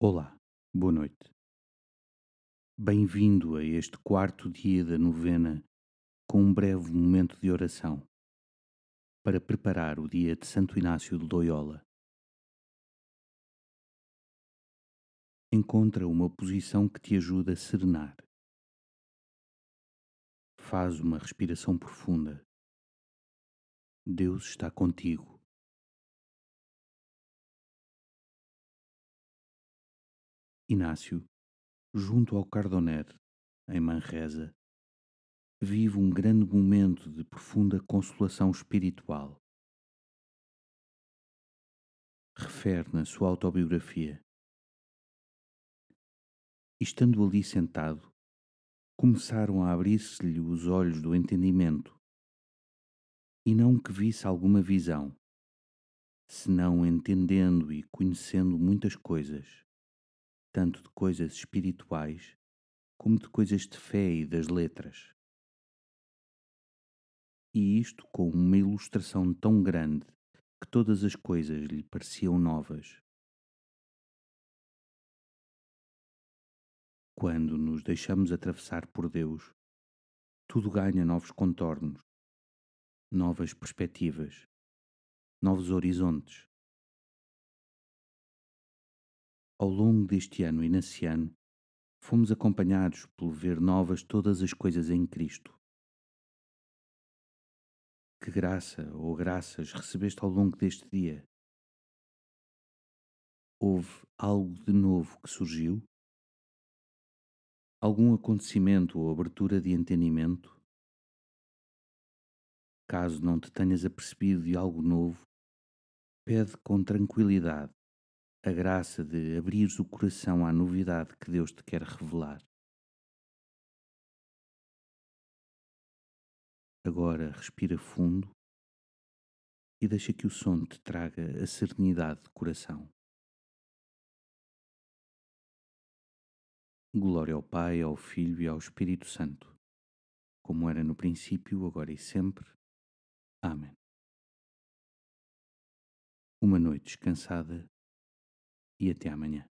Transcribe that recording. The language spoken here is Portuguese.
Olá, boa noite. Bem-vindo a este quarto dia da novena com um breve momento de oração para preparar o dia de Santo Inácio de Loyola. Encontra uma posição que te ajude a serenar. Faz uma respiração profunda. Deus está contigo. Inácio, junto ao Cardoner, em Manresa, vive um grande momento de profunda consolação espiritual. Refere na sua autobiografia. Estando ali sentado, começaram a abrir-se-lhe os olhos do entendimento, e não que visse alguma visão, senão entendendo e conhecendo muitas coisas tanto de coisas espirituais como de coisas de fé e das letras. E isto com uma ilustração tão grande que todas as coisas lhe pareciam novas. Quando nos deixamos atravessar por Deus, tudo ganha novos contornos, novas perspectivas, novos horizontes. Ao longo deste ano inaciano, fomos acompanhados pelo ver novas todas as coisas em Cristo. Que graça ou graças recebeste ao longo deste dia? Houve algo de novo que surgiu? Algum acontecimento ou abertura de entendimento? Caso não te tenhas apercebido de algo novo, pede com tranquilidade a graça de abrires o coração à novidade que Deus te quer revelar. Agora respira fundo e deixa que o som te traga a serenidade de coração. Glória ao Pai, ao Filho e ao Espírito Santo, como era no princípio, agora e sempre. Amém. Uma noite descansada e até amanhã.